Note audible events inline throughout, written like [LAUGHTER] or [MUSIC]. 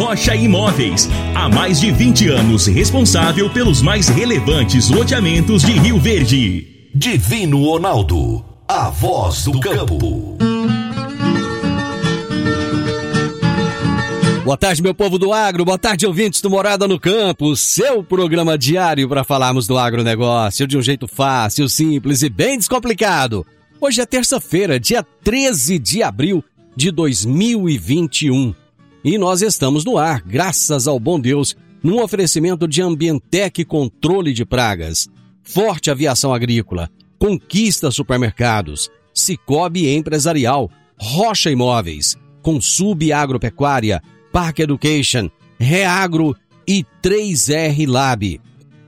Rocha Imóveis. Há mais de 20 anos responsável pelos mais relevantes loteamentos de Rio Verde. Divino Ronaldo. A voz do campo. Boa tarde, meu povo do agro. Boa tarde, ouvintes do Morada no Campo. Seu programa diário para falarmos do agronegócio de um jeito fácil, simples e bem descomplicado. Hoje é terça-feira, dia 13 de abril de 2021. E nós estamos no ar, graças ao bom Deus, num oferecimento de Ambientec Controle de Pragas, Forte Aviação Agrícola, Conquista Supermercados, Cicobi Empresarial, Rocha Imóveis, Consub Agropecuária, Park Education, Reagro e 3R Lab.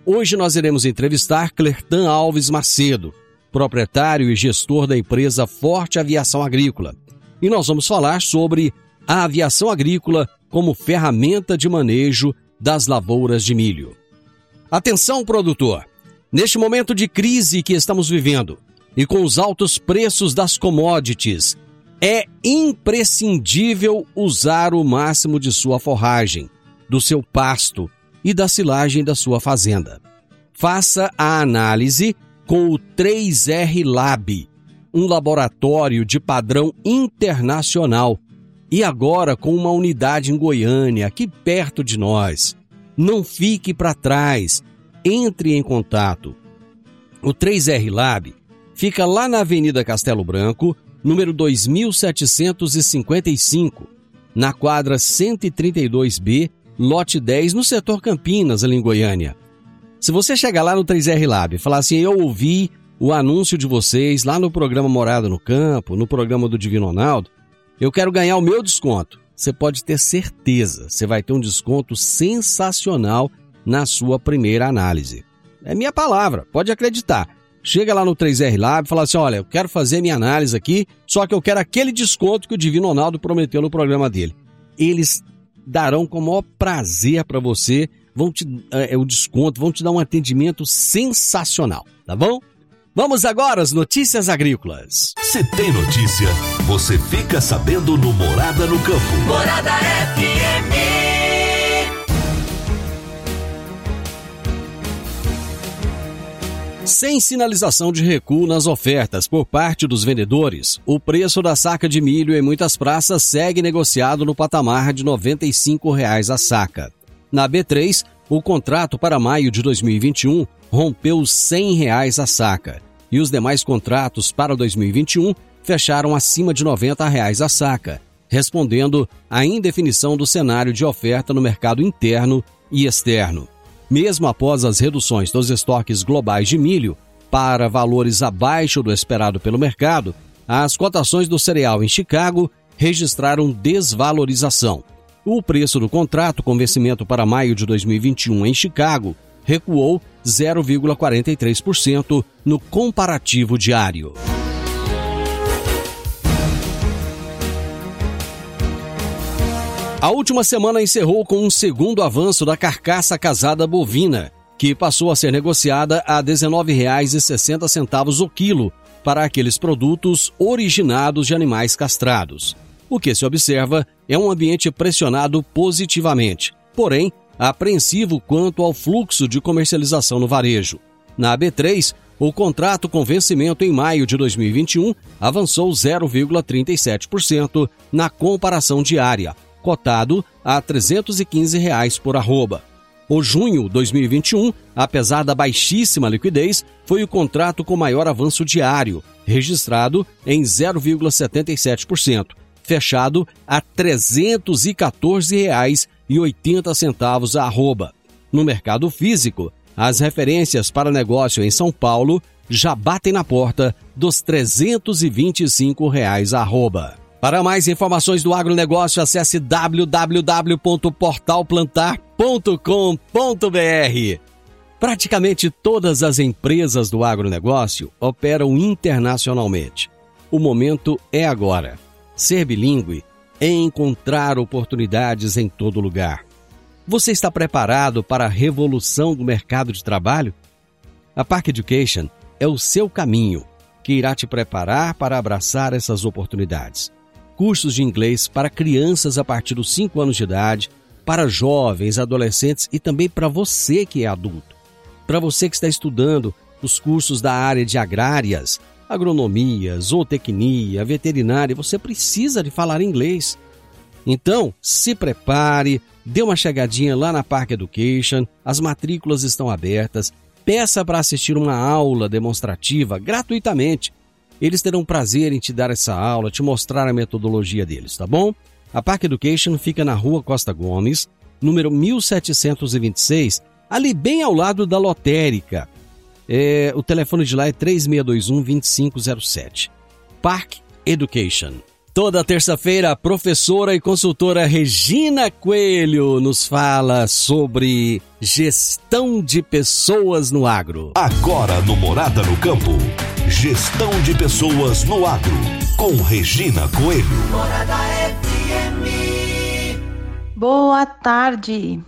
Hoje nós iremos entrevistar Clertan Alves Macedo, proprietário e gestor da empresa Forte Aviação Agrícola. E nós vamos falar sobre a aviação agrícola como ferramenta de manejo das lavouras de milho. Atenção, produtor! Neste momento de crise que estamos vivendo e com os altos preços das commodities, é imprescindível usar o máximo de sua forragem, do seu pasto e da silagem da sua fazenda. Faça a análise com o 3R Lab, um laboratório de padrão internacional e agora com uma unidade em Goiânia, aqui perto de nós. Não fique para trás, entre em contato. O 3R Lab fica lá na Avenida Castelo Branco, número 2755, na quadra 132B, lote 10, no setor Campinas, ali em Goiânia. Se você chegar lá no 3R Lab e falar assim, eu ouvi o anúncio de vocês lá no programa Morada no Campo, no programa do Divino Ronaldo, eu quero ganhar o meu desconto. Você pode ter certeza, você vai ter um desconto sensacional na sua primeira análise. É minha palavra, pode acreditar. Chega lá no 3R Lab e fala assim: olha, eu quero fazer minha análise aqui, só que eu quero aquele desconto que o Divino Ronaldo prometeu no programa dele. Eles darão com o maior prazer para você, vão te é, o desconto, vão te dar um atendimento sensacional, tá bom? Vamos agora às notícias agrícolas. Se tem notícia, você fica sabendo no Morada no Campo. Morada FM. Sem sinalização de recuo nas ofertas por parte dos vendedores, o preço da saca de milho em muitas praças segue negociado no patamar de 95 reais a saca. Na B3, o contrato para maio de 2021 rompeu 100 reais a saca e os demais contratos para 2021 fecharam acima de 90 reais a saca, respondendo à indefinição do cenário de oferta no mercado interno e externo. Mesmo após as reduções dos estoques globais de milho para valores abaixo do esperado pelo mercado, as cotações do cereal em Chicago registraram desvalorização. O preço do contrato com vencimento para maio de 2021 em Chicago recuou 0,43% no comparativo diário. A última semana encerrou com um segundo avanço da carcaça casada bovina, que passou a ser negociada a R$ 19,60 o quilo para aqueles produtos originados de animais castrados. O que se observa é um ambiente pressionado positivamente, porém apreensivo quanto ao fluxo de comercialização no varejo. Na B3, o contrato com vencimento em maio de 2021 avançou 0,37% na comparação diária, cotado a 315 reais por arroba. O junho 2021, apesar da baixíssima liquidez, foi o contrato com maior avanço diário, registrado em 0,77%, fechado a R$ 314,80 a arroba. No mercado físico, as referências para negócio em São Paulo já batem na porta dos 325 reais arroba. Para mais informações do agronegócio, acesse www.portalplantar.com.br. Praticamente todas as empresas do agronegócio operam internacionalmente. O momento é agora. Ser bilíngue é encontrar oportunidades em todo lugar. Você está preparado para a revolução do mercado de trabalho? A Park Education é o seu caminho que irá te preparar para abraçar essas oportunidades. Cursos de inglês para crianças a partir dos 5 anos de idade, para jovens, adolescentes e também para você que é adulto. Para você que está estudando os cursos da área de agrárias, agronomia, zootecnia, veterinária, você precisa de falar inglês. Então, se prepare, dê uma chegadinha lá na Park Education, as matrículas estão abertas, peça para assistir uma aula demonstrativa gratuitamente. Eles terão prazer em te dar essa aula, te mostrar a metodologia deles, tá bom? A Park Education fica na rua Costa Gomes, número 1726, ali bem ao lado da lotérica. É, o telefone de lá é 3621-2507. Park Education. Toda terça-feira, a professora e consultora Regina Coelho nos fala sobre gestão de pessoas no agro. Agora no Morada no Campo, gestão de pessoas no agro, com Regina Coelho. Morada FM. Boa tarde.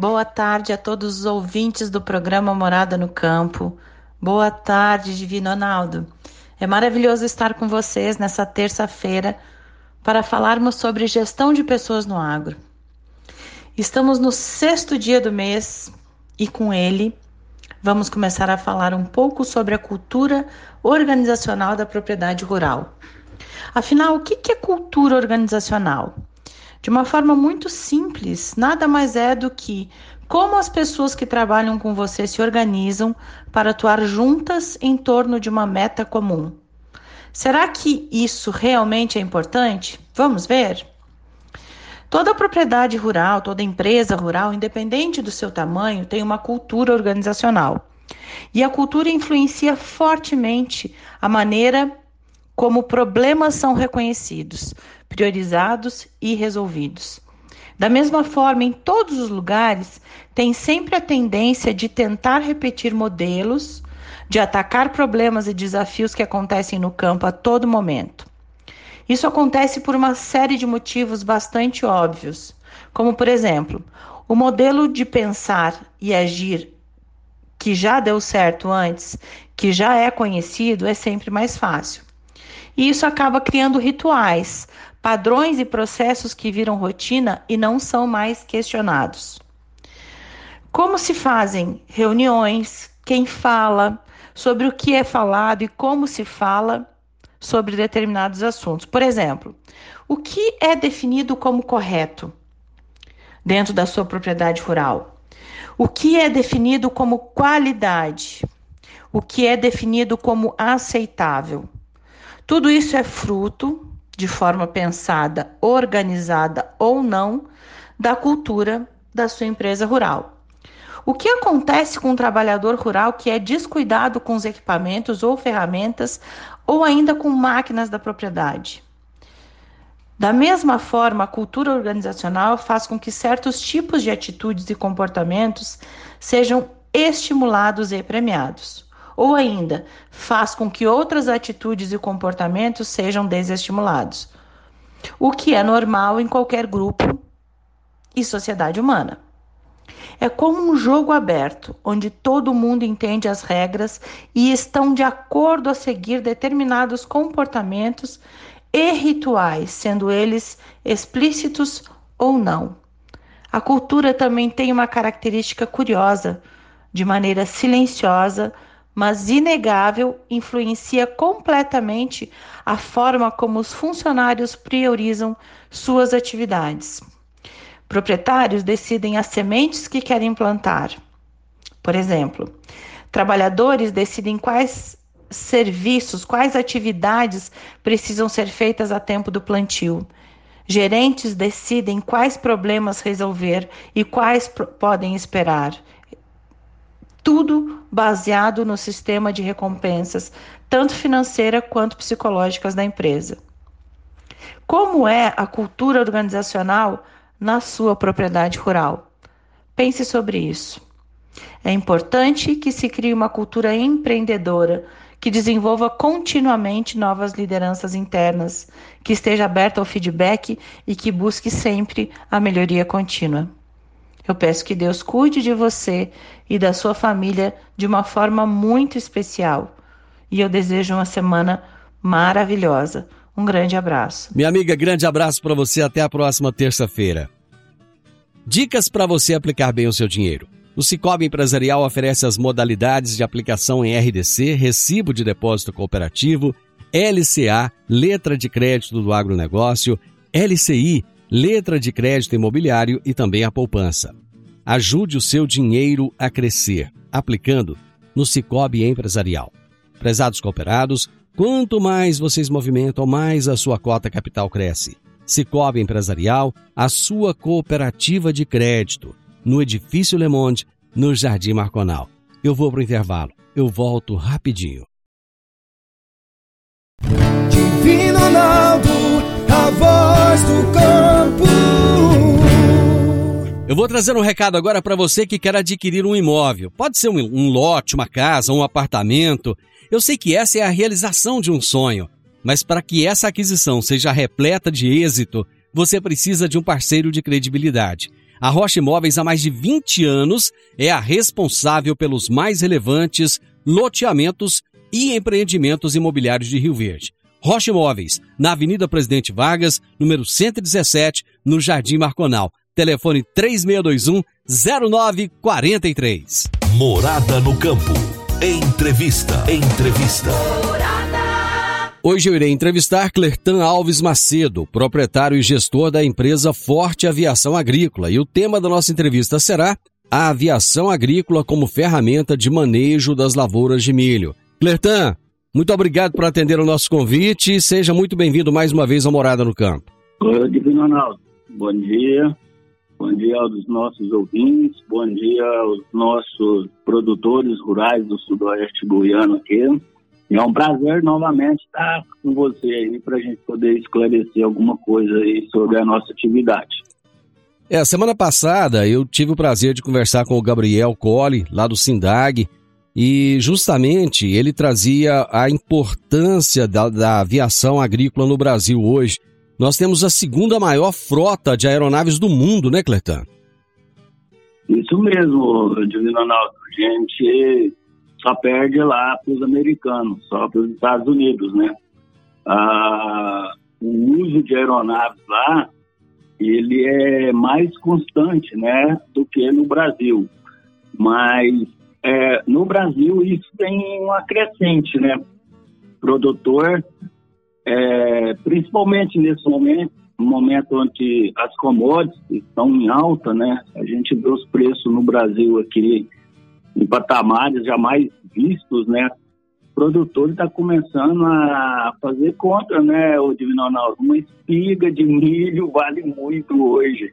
Boa tarde a todos os ouvintes do programa Morada no Campo. Boa tarde, Divino Ronaldo. É maravilhoso estar com vocês nessa terça-feira para falarmos sobre gestão de pessoas no agro. Estamos no sexto dia do mês e com ele vamos começar a falar um pouco sobre a cultura organizacional da propriedade rural. Afinal, o que é cultura organizacional? De uma forma muito simples, nada mais é do que como as pessoas que trabalham com você se organizam para atuar juntas em torno de uma meta comum. Será que isso realmente é importante? Vamos ver? Toda propriedade rural, toda empresa rural, independente do seu tamanho, tem uma cultura organizacional. E a cultura influencia fortemente a maneira como problemas são reconhecidos, priorizados e resolvidos. Da mesma forma, em todos os lugares, tem sempre a tendência de tentar repetir modelos, de atacar problemas e desafios que acontecem no campo a todo momento. Isso acontece por uma série de motivos bastante óbvios, como, por exemplo, o modelo de pensar e agir que já deu certo antes, que já é conhecido, é sempre mais fácil. E isso acaba criando rituais, padrões e processos que viram rotina e não são mais questionados. Como se fazem reuniões, quem fala, sobre o que é falado e como se fala sobre determinados assuntos. Por exemplo, o que é definido como correto dentro da sua propriedade rural? O que é definido como qualidade? O que é definido como aceitável? Tudo isso é fruto de forma pensada, organizada ou não, da cultura da sua empresa rural. O que acontece com um trabalhador rural que é descuidado com os equipamentos ou ferramentas ou ainda com máquinas da propriedade? Da mesma forma, a cultura organizacional faz com que certos tipos de atitudes e comportamentos sejam estimulados e premiados ou ainda faz com que outras atitudes e comportamentos sejam desestimulados, o que é normal em qualquer grupo e sociedade humana. É como um jogo aberto, onde todo mundo entende as regras e estão de acordo a seguir determinados comportamentos e rituais, sendo eles explícitos ou não. A cultura também tem uma característica curiosa, de maneira silenciosa, mas inegável, influencia completamente a forma como os funcionários priorizam suas atividades. Proprietários decidem as sementes que querem plantar. Por exemplo, trabalhadores decidem quais serviços, quais atividades precisam ser feitas a tempo do plantio. Gerentes decidem quais problemas resolver e quais podem esperar. Tudo baseado no sistema de recompensas, tanto financeira quanto psicológicas da empresa. Como é a cultura organizacional na sua propriedade rural? Pense sobre isso. É importante que se crie uma cultura empreendedora que desenvolva continuamente novas lideranças internas, que esteja aberta ao feedback e que busque sempre a melhoria contínua. Eu peço que Deus cuide de você e da sua família de uma forma muito especial. E eu desejo uma semana maravilhosa. Um grande abraço. Minha amiga, grande abraço para você. Até a próxima terça-feira. Dicas para você aplicar bem o seu dinheiro. O Cicobi Empresarial oferece as modalidades de aplicação em RDC, Recibo de Depósito Cooperativo, LCA, Letra de Crédito do Agronegócio, LCI, Letra de Crédito Imobiliário e também a poupança. Ajude o seu dinheiro a crescer, aplicando no Cicobi Empresarial. Prezados cooperados, quanto mais vocês movimentam, mais a sua cota capital cresce. Cicobi Empresarial, a sua cooperativa de crédito no Edifício Le Monde, no Jardim Marconal. Eu vou para o intervalo. Eu volto rapidinho. Divino Ronaldo, a voz do campo. Eu vou trazer um recado agora para você que quer adquirir um imóvel. Pode ser um, um lote, uma casa, um apartamento. Eu sei que essa é a realização de um sonho. Mas para que essa aquisição seja repleta de êxito, você precisa de um parceiro de credibilidade. A Rocha Imóveis, há mais de 20 anos, é a responsável pelos mais relevantes loteamentos e empreendimentos imobiliários de Rio Verde. Rocha Imóveis, na Avenida Presidente Vargas, número 117, no Jardim Marconal. Telefone 3621 0943. Morada no campo. Entrevista. Entrevista. Hoje eu irei entrevistar Clertan Alves Macedo, proprietário e gestor da empresa Forte Aviação Agrícola, e o tema da nossa entrevista será a aviação agrícola como ferramenta de manejo das lavouras de milho. Clertan, muito obrigado por atender o nosso convite e seja muito bem-vindo mais uma vez ao Morada no Campo. Oi, Divino Ronaldo. Bom dia. Bom dia aos nossos ouvintes, bom dia aos nossos produtores rurais do Sudoeste Goiano aqui. É um prazer novamente estar com você aí para a gente poder esclarecer alguma coisa aí sobre a nossa atividade. É, semana passada eu tive o prazer de conversar com o Gabriel Colli, lá do Sindag, e justamente ele trazia a importância da, da aviação agrícola no Brasil hoje. Nós temos a segunda maior frota de aeronaves do mundo, né, Cletan? Isso mesmo, Divino Ronaldo. A gente só perde lá para os americanos, só para os Estados Unidos, né? Ah, o uso de aeronaves lá, ele é mais constante, né, do que no Brasil. Mas é, no Brasil isso tem uma crescente, né? Produtor, é, principalmente nesse momento, momento onde as commodities estão em alta, né? A gente vê os preços no Brasil aqui em patamares jamais vistos, né? O produtor está começando a fazer conta, né, o Divino Ronaldo? Uma espiga de milho vale muito hoje,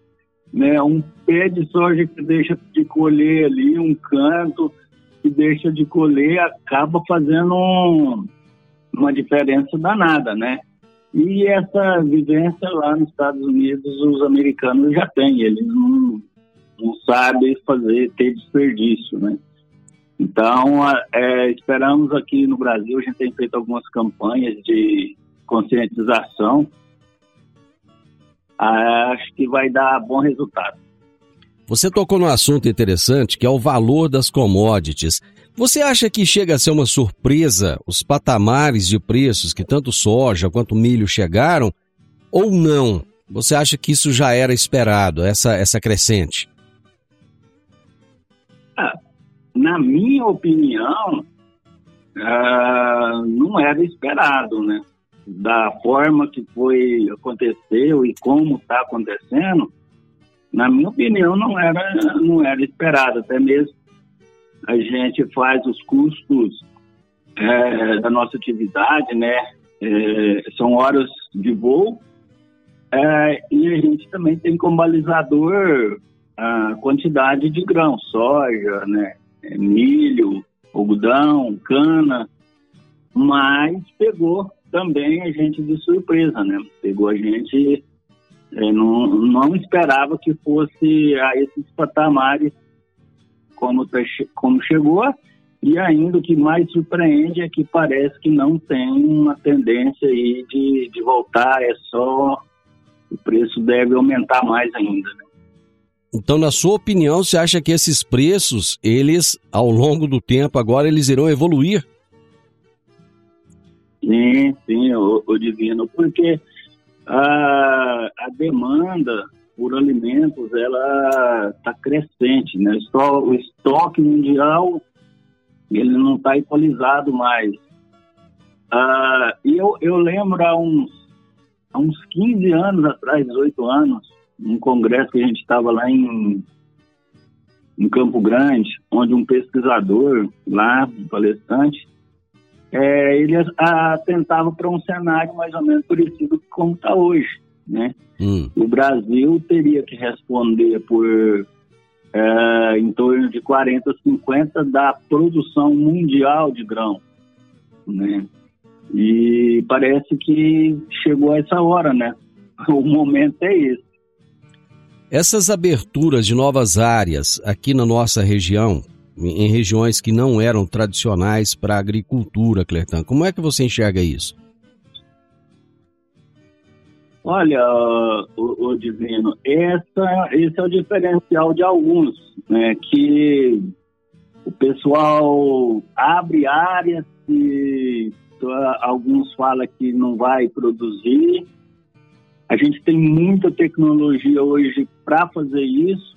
né? Um pé de soja que deixa de colher ali, um canto que deixa de colher, acaba fazendo um, uma diferença danada, né? E essa vivência lá nos Estados Unidos, os americanos já têm, eles não, não sabem fazer, ter desperdício, né? Então, é, esperamos aqui no Brasil, a gente tem feito algumas campanhas de conscientização. Acho que vai dar bom resultado. Você tocou num assunto interessante que é o valor das commodities. Você acha que chega a ser uma surpresa os patamares de preços que tanto soja quanto milho chegaram? Ou não? Você acha que isso já era esperado, essa, essa crescente? Ah, na minha opinião, uh, não era esperado, né? Da forma que foi aconteceu e como está acontecendo, na minha opinião, não era, não era esperado. Até mesmo a gente faz os custos é, da nossa atividade, né? É, são horas de voo é, e a gente também tem como balizador a quantidade de grão, soja, né? milho, algodão, cana, mas pegou também a gente de surpresa, né? Pegou a gente, é, não, não esperava que fosse a esses patamares como, tá como chegou, e ainda o que mais surpreende é que parece que não tem uma tendência aí de, de voltar, é só o preço deve aumentar mais ainda, né? Então, na sua opinião, você acha que esses preços, eles, ao longo do tempo, agora eles irão evoluir? Sim, sim, o, o Divino, porque a, a demanda por alimentos, ela está crescente, né? O estoque mundial, ele não está atualizado mais. Ah, eu, eu lembro há uns, há uns 15 anos atrás, 18 anos, um congresso que a gente estava lá em, em Campo Grande, onde um pesquisador lá, um palestrante, é, ele atentava para um cenário mais ou menos parecido com como está hoje, né? Hum. O Brasil teria que responder por é, em torno de 40, 50 da produção mundial de grão, né? E parece que chegou essa hora, né? [LAUGHS] O momento é esse. Essas aberturas de novas áreas aqui na nossa região, em regiões que não eram tradicionais para a agricultura, Clertan, como é que você enxerga isso? Olha, o, o Divino, essa, esse é o diferencial de alguns, né? Que o pessoal abre áreas e alguns falam que não vai produzir, a gente tem muita tecnologia hoje para fazer isso.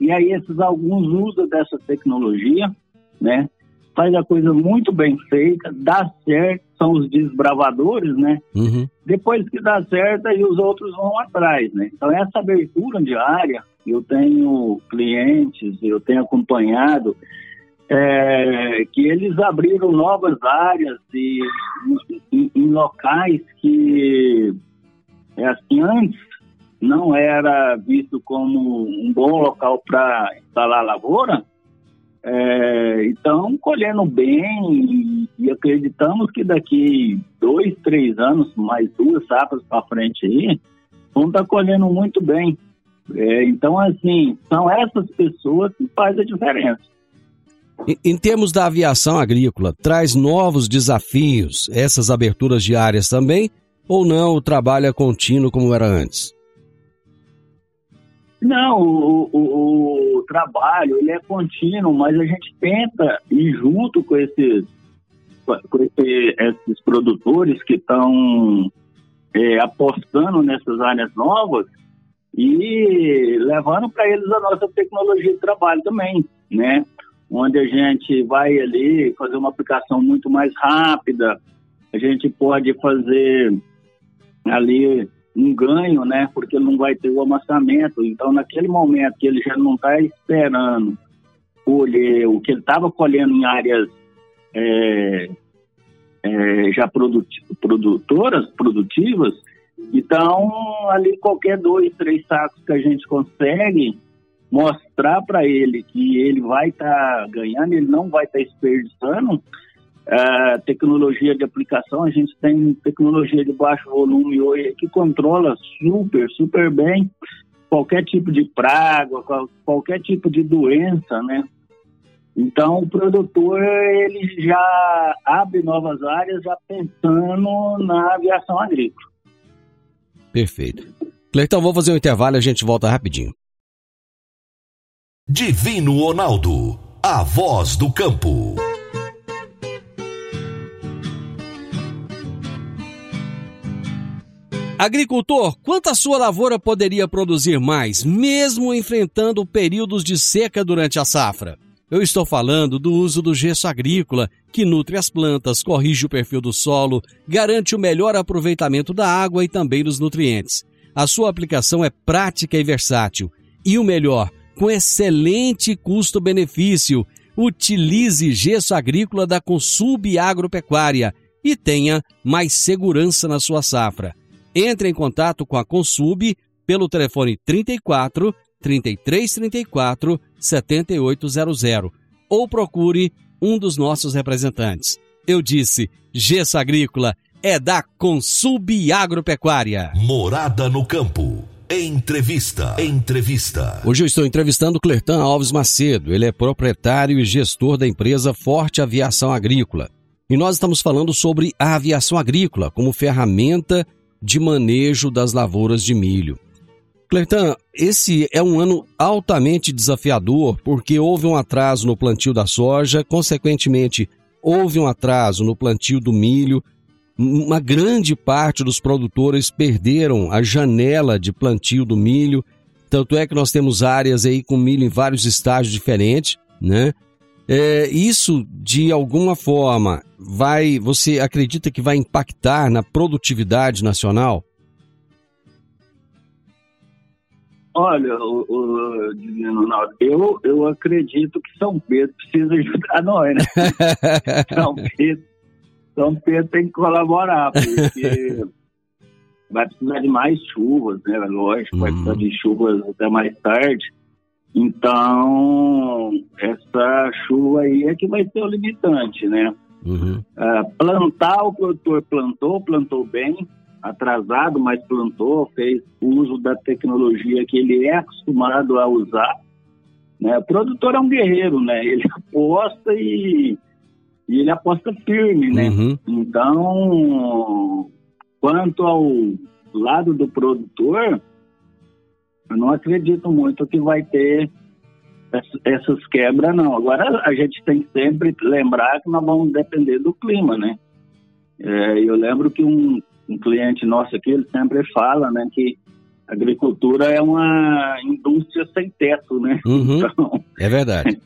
E aí esses alguns usam dessa tecnologia, né? Faz a coisa muito bem feita, dá certo, são os desbravadores, né? Uhum. Depois que dá certo, aí os outros vão atrás, né? Então essa abertura de área, eu tenho clientes, eu tenho acompanhado, é, que eles abriram novas áreas e em, em locais que é assim, antes não era visto como um bom local para instalar lavoura, é, então colhendo bem e, acreditamos que daqui dois, três anos, mais duas safras para frente aí, vão estar tá colhendo muito bem. É, então, assim, são essas pessoas que fazem a diferença. Em, em termos da aviação agrícola, traz novos desafios, essas aberturas diárias também, ou não o trabalho é contínuo como era antes? Não, o, o, o, trabalho ele é contínuo, mas a gente tenta ir junto com esses, com esse, esses produtores que estão é, apostando nessas áreas novas e levando para eles a nossa tecnologia de trabalho também, né? Onde a gente vai ali fazer uma aplicação muito mais rápida, a gente pode fazer ali um ganho, né? Porque não vai ter o amassamento. Então, naquele momento que ele já não está esperando colher o que ele estava colhendo em áreas é, é, já produtoras, produtivas, então ali qualquer dois, três sacos que a gente consegue mostrar para ele que ele vai estar tá ganhando, ele não vai estar tá desperdiçando, Uh, tecnologia de aplicação, a gente tem tecnologia de baixo volume hoje que controla super, super bem qualquer tipo de praga, qualquer tipo de doença, né? Então, o produtor, ele já abre novas áreas já pensando na aviação agrícola. Perfeito. Cleiton, vou fazer um intervalo e a gente volta rapidinho. Divino Ronaldo, a voz do campo. Agricultor, quanto a sua lavoura poderia produzir mais, mesmo enfrentando períodos de seca durante a safra? Eu estou falando do uso do gesso agrícola, que nutre as plantas, corrige o perfil do solo, garante o melhor aproveitamento da água e também dos nutrientes. A sua aplicação é prática e versátil E o melhor, com excelente custo-benefício. Utilize gesso agrícola da Consub Agropecuária e tenha mais segurança na sua safra. Entre em contato com a Consub pelo telefone 34 3334 7800 ou procure um dos nossos representantes. Eu disse, gesso agrícola é da Consub Agropecuária. Morada no campo. Entrevista. Entrevista. Hoje eu estou entrevistando Clertan Alves Macedo. Ele é proprietário e gestor da empresa Forte Aviação Agrícola. E nós estamos falando sobre a aviação agrícola como ferramenta de manejo das lavouras de milho. Clertan, esse é um ano altamente desafiador porque houve um atraso no plantio da soja, consequentemente, houve um atraso no plantio do milho, uma grande parte dos produtores perderam a janela de plantio do milho. Tanto é que nós temos áreas aí com milho em vários estágios diferentes, né? É, isso de alguma forma vai, você acredita que vai impactar na produtividade nacional? Olha, o, o Divino Ronaldo, eu, eu acredito que São Pedro precisa ajudar nós, né? [LAUGHS] São Pedro são Pedro tem que colaborar, porque vai precisar de mais chuvas, né? Lógico, uhum. vai precisar de chuvas até mais tarde. Então, essa chuva aí é que vai ser o limitante, né? Uhum. Uh, plantar, o produtor plantou, plantou bem, atrasado, mas plantou, fez uso da tecnologia que ele é acostumado a usar. Né? O produtor é um guerreiro, né? Ele [LAUGHS] aposta e e ele aposta firme, né? Uhum. Então, quanto ao lado do produtor, eu não acredito muito que vai ter essas quebras, não. Agora, a gente tem que sempre lembrar que nós vamos depender do clima, né? É, eu lembro que um, um cliente nosso aqui, ele sempre fala, né, que agricultura é uma indústria sem teto, né? Uhum. [LAUGHS] Então, é verdade.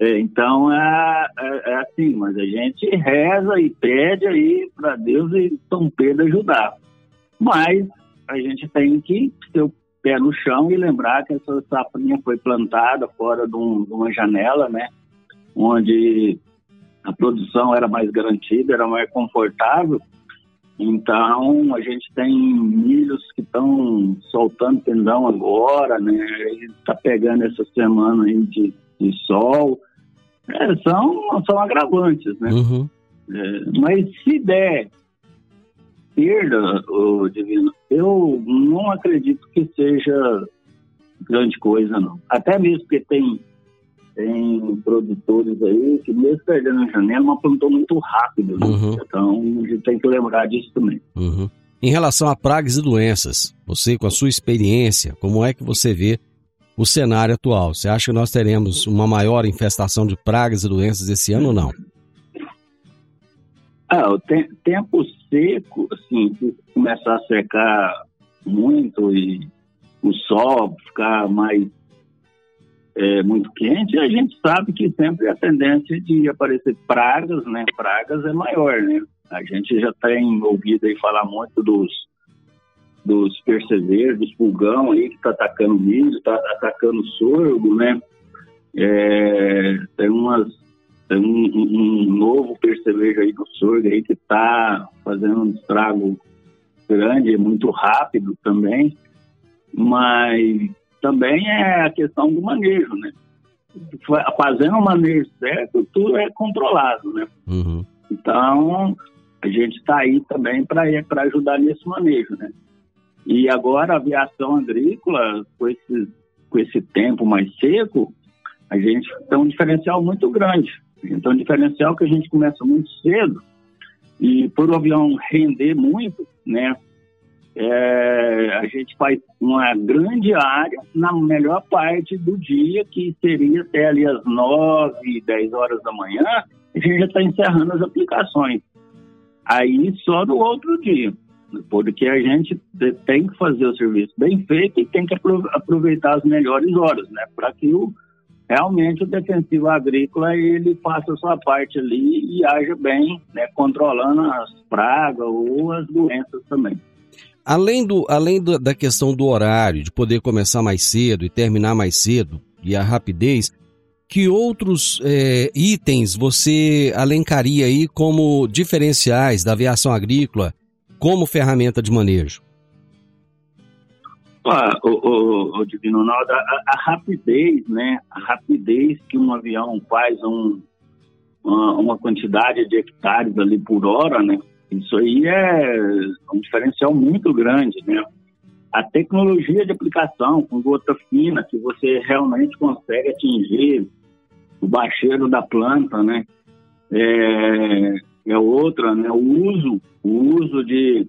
É, [LAUGHS] então é, é, é, assim, mas a gente reza e pede aí para Deus e São Pedro ajudar. Mas a gente tem que ter o pé no chão e lembrar que essa safrinha foi plantada fora de, um, de uma janela, né? Onde a produção era mais garantida, era mais confortável. Então, a gente tem milhos que estão soltando tendão agora, né? Está pegando essa semana aí de, de sol. É, são, são agravantes, né? Uhum. É, mas se der perda, oh, Divino, eu não acredito que seja grande coisa, não. Até mesmo porque tem, tem produtores aí que mesmo perdendo a janela, mas plantou muito rápido. Né? Uhum. Então, a gente tem que lembrar disso também. Uhum. Em relação a pragas e doenças, você com a sua experiência, como é que você vê o cenário atual? Você acha que nós teremos uma maior infestação de pragas e doenças esse ano ou não? Ah, o te tempo seco, assim, começar a secar muito e o sol ficar mais é, muito quente, a gente sabe que sempre a tendência de aparecer pragas, né? Pragas é maior, né? A gente já tem ouvido aí falar muito dos dos percevejos, dos pulgão aí que está atacando milho, está atacando sorgo, né? É, tem umas um, um, novo percevejo aí do sorgo aí que está fazendo um estrago grande, muito rápido também, mas também é a questão do manejo, né? Fazendo o manejo certo, tudo é controlado, né? Uhum. Então, a gente está aí também para ajudar nesse manejo, né? E agora a aviação agrícola, com esse, com esse tempo mais seco, a gente tem um diferencial muito grande. Então, um diferencial que a gente começa muito cedo e por o avião render muito, né? É, a gente faz uma grande área na melhor parte do dia, que seria até ali às 9, 10 horas da manhã, a gente já está encerrando as aplicações. Aí só no outro dia porque a gente tem que fazer o serviço bem feito e tem que aproveitar as melhores horas, né? Para que o, realmente o defensivo agrícola ele faça a sua parte ali e haja bem, né? Controlando as pragas ou as doenças também. além, do, além do, da questão do horário, de poder começar mais cedo e terminar mais cedo, e a rapidez, que outros é, itens você alencaria aí como diferenciais da aviação agrícola como ferramenta de manejo? O, o, o Divino Ronaldo, a, a, rapidez, né? A rapidez que um avião faz um, uma, uma, quantidade de hectares ali por hora, né? Isso aí é um diferencial muito grande, né? A tecnologia de aplicação com gota fina, que você realmente consegue atingir o baixeiro da planta, né? É, é outra, né? O uso, o uso de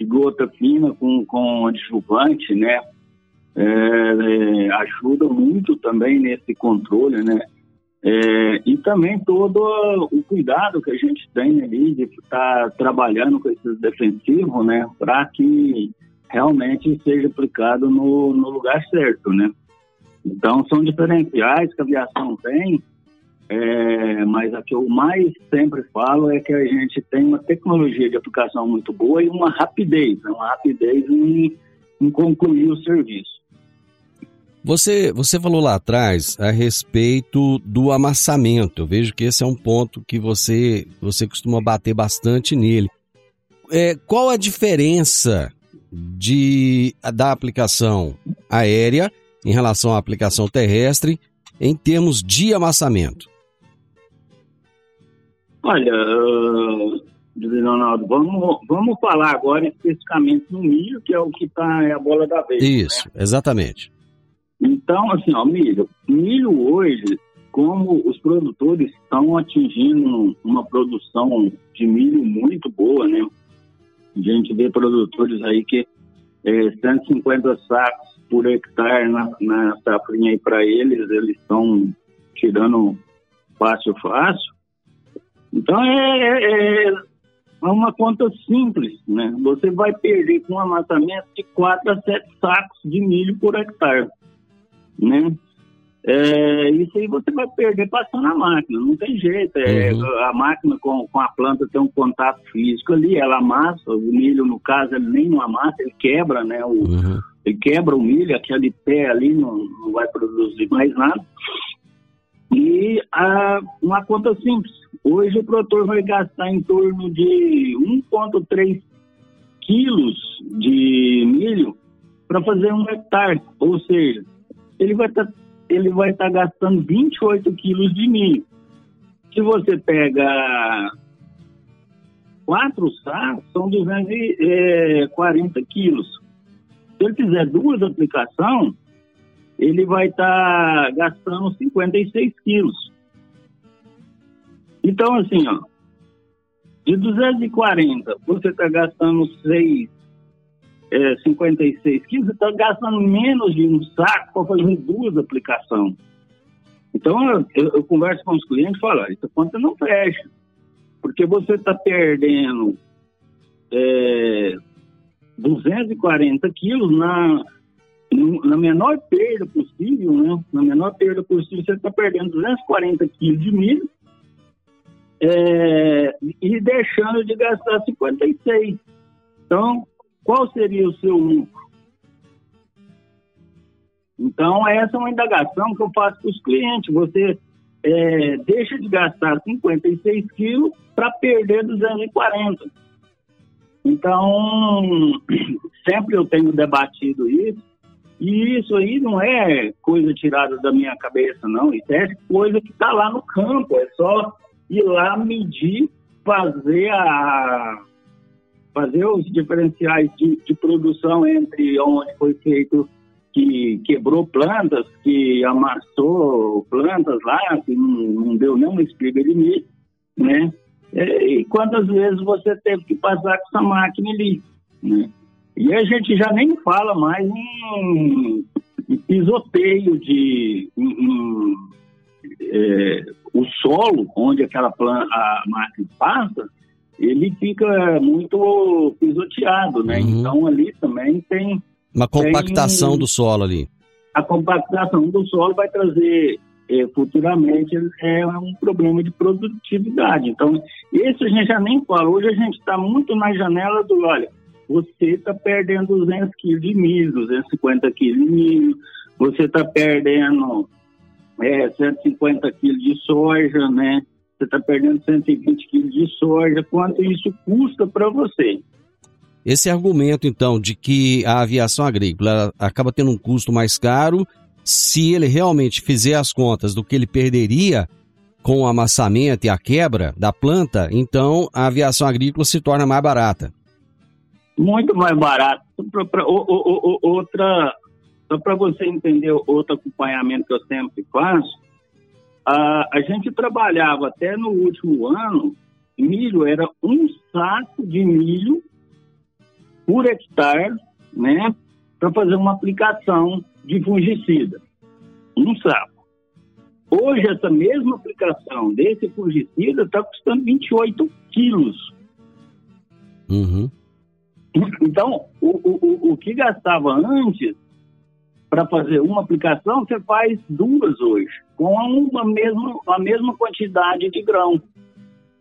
de gota fina com, com adjuvante, né? É, é, ajuda muito também nesse controle, né? É, e também todo o cuidado que a gente tem ali de estar tá trabalhando com esses defensivos, né? Para que realmente seja aplicado no, no lugar certo, né? Então, são diferenciais que a aviação tem é, mas a que eu mais sempre falo é que a gente tem uma tecnologia de aplicação muito boa e uma rapidez, né? uma rapidez em, em concluir o serviço. Você, você falou lá atrás a respeito do amassamento. Eu vejo que esse é um ponto que você, você costuma bater bastante nele. É, qual a diferença de, da aplicação aérea em relação à aplicação terrestre em termos de amassamento? Olha, uh, Ronaldo, vamos, vamos falar agora especificamente no milho, que é o que está é a bola da vez. Isso, né? exatamente. Então, assim, ó, milho. Milho hoje, como os produtores estão atingindo uma produção de milho muito boa, né? A gente vê produtores aí que é, 150 sacos por hectare na, na safrinha aí para eles, eles estão tirando fácil, fácil. Então é, é, é, uma conta simples, né? Você vai perder com um amassamento de 4 a 7 sacos de milho por hectare, né? É, isso aí você vai perder passando a máquina, não tem jeito. É, uhum. A máquina com, com a planta tem um contato físico ali, ela amassa, o milho, no caso, ele nem não amassa, ele quebra, né? O, uhum. Ele quebra o milho, aquele pé ali não, não vai produzir mais nada. E a, uma conta simples. Hoje o produtor vai gastar em torno de 1,3 quilos de milho para fazer um hectare. Ou seja, ele vai estar tá, ele vai estar tá gastando 28 quilos de milho. Se você pega quatro sacos, são 240 quilos. Se ele fizer duas aplicações, ele vai estar tá gastando 56 quilos. Então, assim, ó, de 240, você está gastando 6, é, 56 quilos, você está gastando menos de um saco para fazer duas aplicações. Então, eu, eu, converso com os clientes e falo, essa conta não fecha, porque você está perdendo é, 240 quilos na na menor perda possível, né? Na menor perda possível, você está perdendo 240 quilos de milho é, e deixando de gastar 56. Então, qual seria o seu lucro? Então, essa é uma indagação que eu faço para os clientes. Você é, deixa de gastar 56 quilos para perder 240. Então, [CLEARS THROAT] sempre eu tenho debatido isso e isso aí não é coisa tirada da minha cabeça, não. Isso é coisa que está lá no campo. É só ir lá medir, fazer a fazer os diferenciais de, de produção entre onde foi feito que quebrou plantas, que amassou plantas lá, que não, não deu nenhuma espiga de milho, né? É, e quantas vezes você teve que passar com essa máquina ali, né? E a gente já nem fala mais em, em pisoteio de em, em, é, o solo onde aquela planta, a máquina passa, ele fica muito pisoteado, né? Uhum. Então ali também tem uma compactação tem, do solo ali. A compactação do solo vai trazer é, futuramente é um problema de produtividade. Então, isso a gente já nem fala. Hoje a gente está muito na janela do, olha, você está perdendo 200 quilos de milho, 250 quilos de milho, você está perdendo é, 150 quilos de soja, né? Você está perdendo 120 quilos de soja. Quanto isso custa para você? Esse argumento, então, de que a aviação agrícola acaba tendo um custo mais caro, se ele realmente fizer as contas do que ele perderia com o amassamento e a quebra da planta, então a aviação agrícola se torna mais barata. Muito mais barata. Outra, só para você entender outro acompanhamento que eu sempre faço, a, a gente trabalhava até no último ano, milho era um saco de milho por hectare, né, para fazer uma aplicação de fungicida. Um saco. Hoje, essa mesma aplicação desse fungicida está custando 28 quilos. Uhum. Então, o, o, o que gastava antes para fazer uma aplicação, você faz duas hoje, com uma mesma, a mesma quantidade de grão.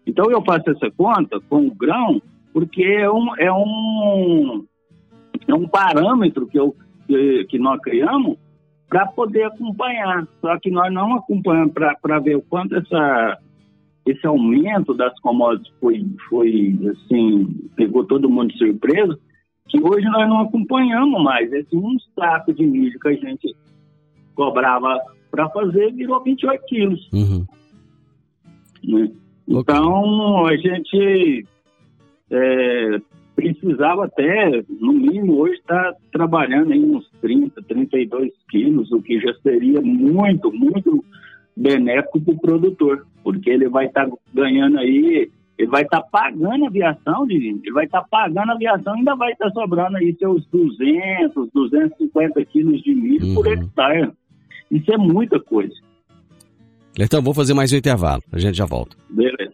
Então, eu faço essa conta com o grão, porque é um, é um, é um parâmetro que, eu, que, que nós criamos para poder acompanhar. Só que nós não acompanhamos para ver o quanto essa, esse aumento das commodities foi, foi, assim, pegou todo mundo de surpresa, que hoje nós não acompanhamos mais. Esse um saco de milho que a gente cobrava para fazer virou 28 quilos. Uhum. Né? Então, a gente é, precisava até, no mínimo, hoje está trabalhando em uns 30, 32 quilos, o que já seria muito, muito benéfico para o produtor, porque ele vai estar tá ganhando aí, ele vai estar tá pagando a aviação, ele vai estar tá pagando a aviação ainda vai estar tá sobrando aí seus 200, 250 quilos de milho uhum. por hectare. Isso é muita coisa. Então, vou fazer mais um intervalo, a gente já volta. Beleza.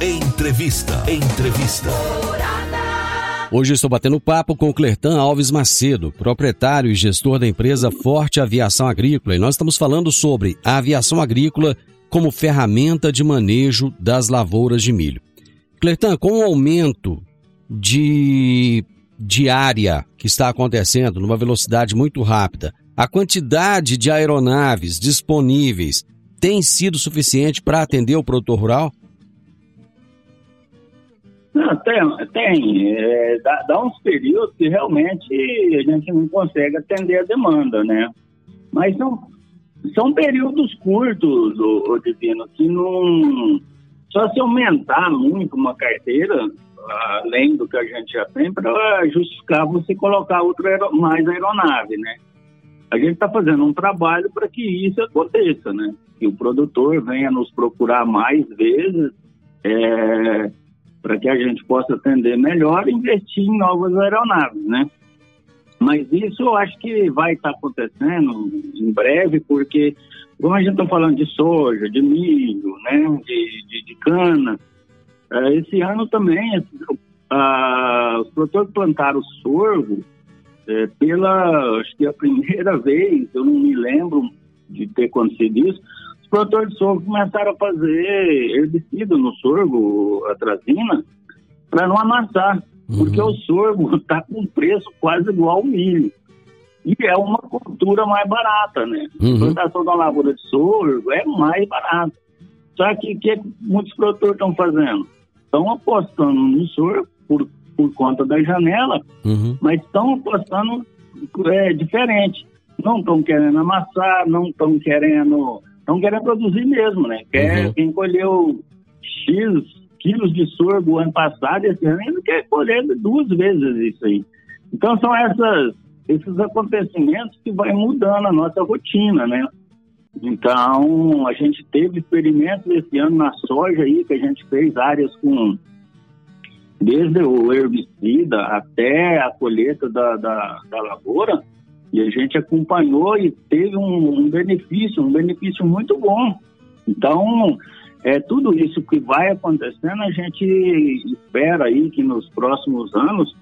Entrevista. Entrevista. Hoje estou batendo papo com o Clertan Alves Macedo, proprietário e gestor da empresa Forte Aviação Agrícola, e nós estamos falando sobre a aviação agrícola como ferramenta de manejo das lavouras de milho. Clertan, com o aumento de, de área que está acontecendo numa velocidade muito rápida, a quantidade de aeronaves disponíveis tem sido suficiente para atender o produtor rural? Não, tem, tem. É, dá, dá, uns períodos que realmente a gente não consegue atender a demanda, né? Mas são, são períodos curtos, o, o Divino, que não. Só se aumentar muito uma carteira, além do que a gente já tem, para justificar você colocar outra aer mais aeronave, né? A gente está fazendo um trabalho para que isso aconteça, né? Que o produtor venha nos procurar mais vezes. É, para que a gente possa atender melhor e investir em novas aeronaves, né? Mas isso eu acho que vai estar acontecendo em breve, porque como a gente está falando de soja, de milho, né, de, de, de cana, uh, esse ano também os produtores plantaram sorgo uh, pela, acho que é a primeira [LAUGHS] vez, eu não me lembro de ter acontecido isso, os produtores de sorgo começaram a fazer herbicida no sorgo, atrazina, para não amassar, uhum. porque o sorgo está [LAUGHS] com preço quase igual ao milho. E é uma cultura mais barata, né? Uhum. A plantação da lavoura de sorgo é mais barata. Só que o que muitos produtores estão fazendo? Estão apostando no sorgo por, por conta da janela, uhum. mas estão apostando é, diferente. Não estão querendo amassar, não estão querendo estão querendo produzir mesmo, né? Quer, uhum. Quem colheu X quilos de sorgo ano passado, esse ano ele quer colher duas vezes isso aí. Então são essas, esses acontecimentos que vai mudando a nossa rotina, né? Então, a gente teve experimentos esse ano na soja aí, que a gente fez áreas com desde o herbicida até a colheita da, da, da lavoura, e a gente acompanhou e teve um, um, benefício, um benefício muito bom. Então, é tudo isso que vai acontecendo, a gente espera aí que nos próximos anos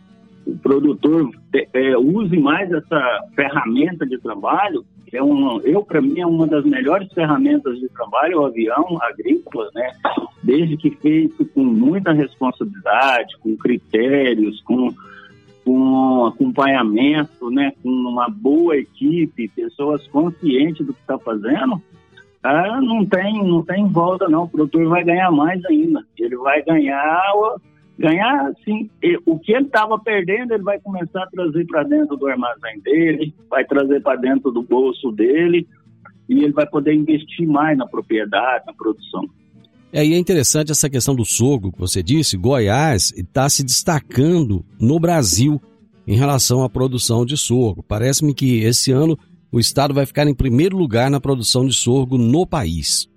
o produtor é, use mais essa ferramenta de trabalho. É um, eu, para mim, é uma das melhores ferramentas de trabalho, o avião agrícola, né? Desde que feito com muita responsabilidade, com critérios, com, com acompanhamento, né? Com uma boa equipe, pessoas conscientes do que está fazendo, ah, não tem, não tem volta não. O produtor vai ganhar mais ainda. Ele vai ganhar ganhar, assim, o que ele estava perdendo, ele vai começar a trazer para dentro do armazém dele, vai trazer para dentro do bolso dele, e ele vai poder investir mais na propriedade, na produção. É, e é interessante essa questão do sorgo que você disse. Goiás está se destacando no Brasil em relação à produção de sorgo. Parece-me que esse ano o estado vai ficar em primeiro lugar na produção de sorgo no país.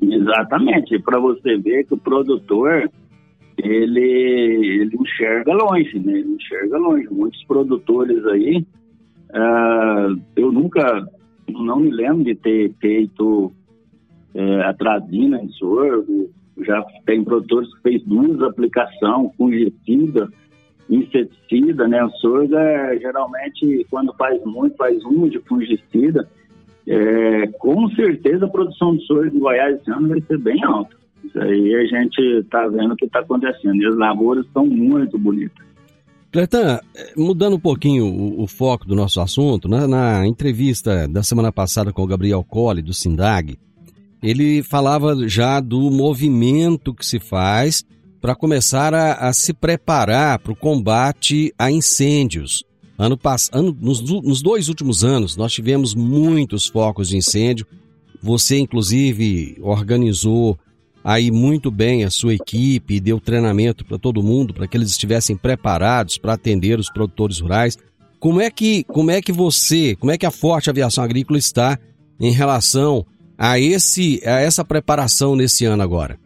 Exatamente. Para você ver que o produtor ele, ele enxerga longe, né? Ele enxerga longe. Muitos produtores aí, uh, eu nunca, não me lembro de ter feito uh, atrazina em sorgo. Já tem produtores que fez duas aplicações, fungicida, inseticida, né? O sorgo, é, geralmente, quando faz muito, faz um de fungicida. É, com certeza a produção de sorgo em Goiás esse ano vai ser bem alta. Isso aí a gente está vendo o que está acontecendo. E as lavouras estão muito bonitas. Cletan, mudando um pouquinho o, o, foco do nosso assunto, né? na entrevista da semana passada com o Gabriel Colli, do Sindag, ele falava já do movimento que se faz para começar a, a, se preparar para o combate a incêndios. Ano, ano nos, nos dois últimos anos, nós tivemos muitos focos de incêndio. Você, inclusive, organizou aí muito bem a sua equipe, deu treinamento para todo mundo, para que eles estivessem preparados para atender os produtores rurais. Como é que como é que você, como é que a Forte Aviação Agrícola está em relação a esse a essa preparação nesse ano agora?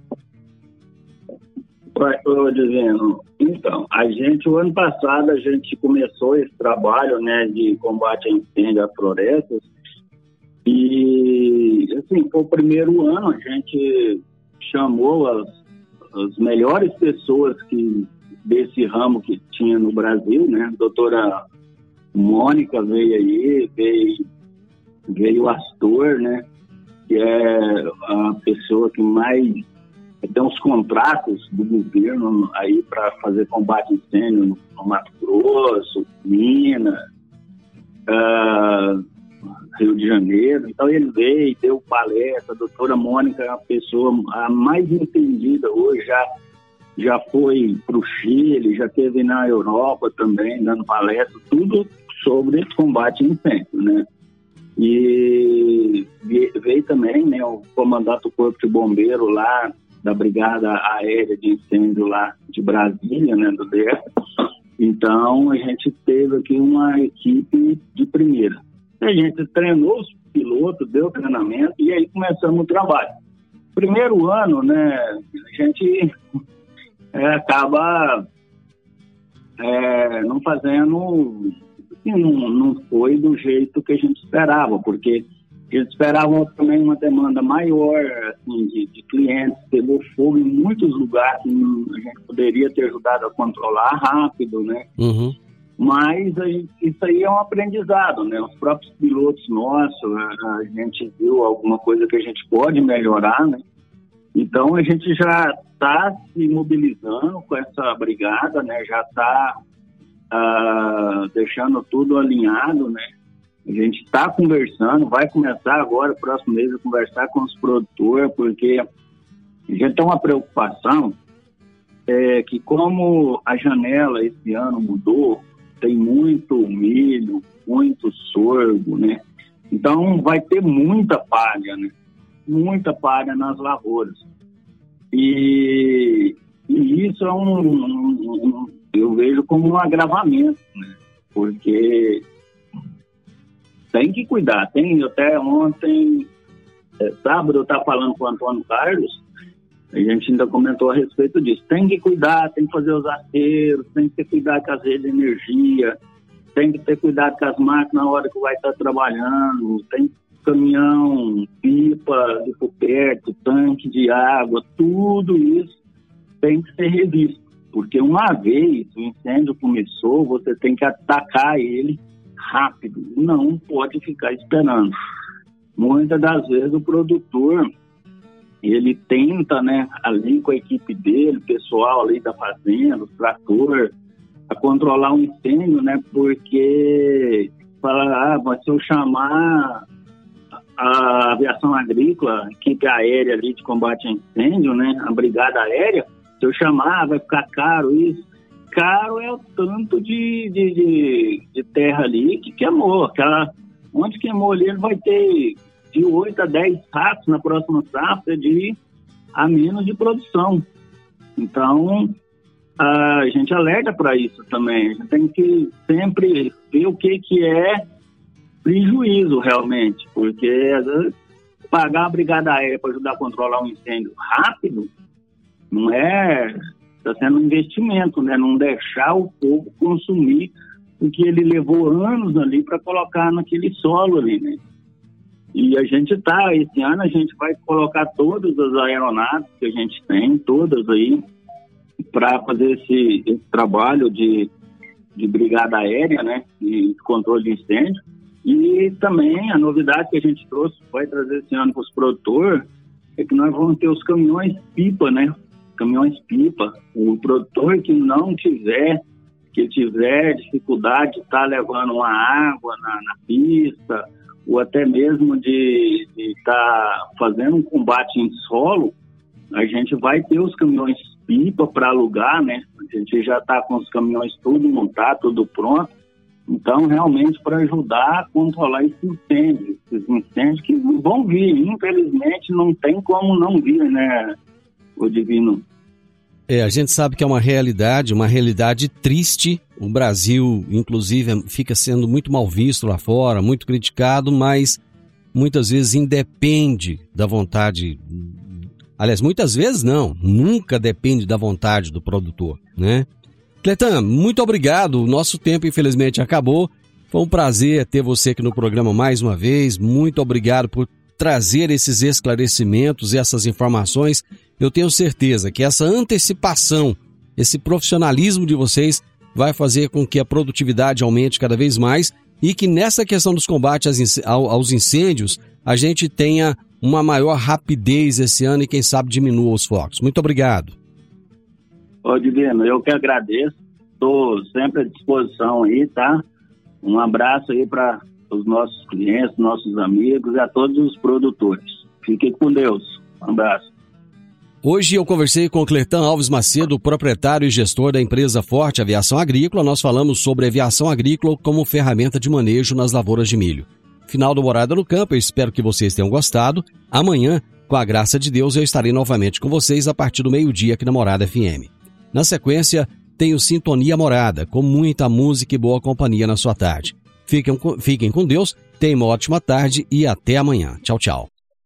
Estou dizendo, então, a gente, o ano passado, a gente começou esse trabalho, né, de combate a incêndio a florestas, e, assim, foi o primeiro ano, a gente chamou as, as melhores pessoas que desse ramo que tinha no Brasil, né? A doutora Mônica veio aí, veio, veio o Astor, né? Que é a pessoa que mais tem os contratos do governo aí para fazer combate a incêndio no, no Mato Grosso, Minas, uh, Rio de Janeiro. Então ele veio, deu palestra. A doutora Mônica é a pessoa a mais entendida hoje, já, já foi para o Chile, já esteve na Europa também, dando palestra, tudo sobre combate a incêndio, né? E veio também né, o comandante do Corpo de Bombeiro lá, da Brigada Aérea de Incêndio lá de Brasília, né, do DF. Então, a gente teve aqui uma equipe de primeira. A gente treinou os pilotos, deu treinamento e aí começamos o trabalho. Primeiro ano, né, a gente é, acaba é, não fazendo, não, não foi do jeito que a gente esperava, porque a gente esperava também uma demanda maior assim, de, de clientes, pegou fogo em muitos lugares a gente poderia ter ajudado a controlar rápido, né? Uhum. Mas gente, isso aí é um aprendizado, né? Os próprios pilotos nossos, a, a gente viu alguma coisa que a gente pode melhorar, né? Então a gente já está se mobilizando com essa brigada, né? Já está ah, deixando tudo alinhado, né? A gente está conversando, vai começar agora, próximo mês, a conversar com os produtores, porque a gente tem uma preocupação é, que como a janela esse ano mudou, tem muito milho, muito sorgo, né? Então vai ter muita palha, né? Muita palha nas lavouras. E, e isso é um, um, eu vejo como um agravamento, né? Porque tem que cuidar. Tem até ontem, é, sábado, eu estava falando com o Antônio Carlos, a gente ainda comentou a respeito disso. Tem que cuidar, tem que fazer os aceiros, tem que ter cuidado com as redes de energia, tem que ter cuidado com as máquinas na hora que vai estar trabalhando, tem caminhão, pipa de coberto, tanque de água, tudo isso tem que ser revisto. Porque uma vez o incêndio começou, você tem que atacar ele rápido, não pode ficar esperando. Muitas das vezes o produtor ele tenta, né, ali com a equipe dele, pessoal ali da fazenda, o trator, a controlar o incêndio, né, porque fala, ah, se eu chamar a aviação agrícola, a equipe aérea ali de combate a incêndio, né, a brigada aérea, eu chamar vai ficar caro isso. Caro é o tanto de, de, de, de terra ali que queimou. Aquela, onde queimou ali, ele vai ter de 8 a 10 sacos na próxima safra de a menos de produção. Então, a gente alerta para isso também. A gente tem que sempre ver o que, que é prejuízo realmente, porque às vezes pagar a brigada aérea para ajudar a controlar um incêndio rápido não é está sendo um investimento, né? Não deixar o povo consumir o que ele levou anos ali para colocar naquele solo ali, né? E a gente está, esse ano a gente vai colocar todas as aeronaves que a gente tem, todas aí, para fazer esse, esse, trabalho de, de brigada aérea, né, de controle de incêndio. E também a novidade que a gente trouxe, vai trazer esse ano para os produtores, é que nós vamos ter os caminhões pipa, né? Caminhões pipa. O produtor que não tiver, que tiver dificuldade de estar tá levando uma água na, na pista, ou até mesmo de estar tá fazendo um combate em solo, a gente vai ter os caminhões pipa para alugar, né? A gente já está com os caminhões tudo montado, tudo pronto. Então, realmente, para ajudar a controlar esse incêndio, esses incêndios que vão vir, infelizmente, não tem como não vir, né, o Divino? É, a gente sabe que é uma realidade, uma realidade triste. O Brasil, inclusive, fica sendo muito mal visto lá fora, muito criticado, mas muitas vezes independe da vontade. Aliás, muitas vezes não, nunca depende da vontade do produtor, né? Cletan, muito obrigado. O nosso tempo, infelizmente, acabou. Foi um prazer ter você aqui no programa mais uma vez. Muito obrigado por trazer esses esclarecimentos e essas informações eu tenho certeza que essa antecipação, esse profissionalismo de vocês vai fazer com que a produtividade aumente cada vez mais e que nessa questão dos combates aos incêndios a gente tenha uma maior rapidez esse ano e quem sabe diminua os focos. Muito obrigado. Ô Divino, eu que agradeço. Estou sempre à disposição aí, tá? Um abraço aí para os nossos clientes, nossos amigos e a todos os produtores. Fiquem com Deus. Um abraço. Hoje eu conversei com Clertan Alves Macedo, proprietário e gestor da empresa Forte Aviação Agrícola. Nós falamos sobre aviação agrícola como ferramenta de manejo nas lavouras de milho. Final do Morada no Campo, eu espero que vocês tenham gostado. Amanhã, com a graça de Deus, eu estarei novamente com vocês a partir do meio-dia aqui na Morada FM. Na sequência, tenho Sintonia Morada, com muita música e boa companhia na sua tarde. Fiquem, fiquem com Deus, tenham uma ótima tarde e até amanhã. Tchau, tchau.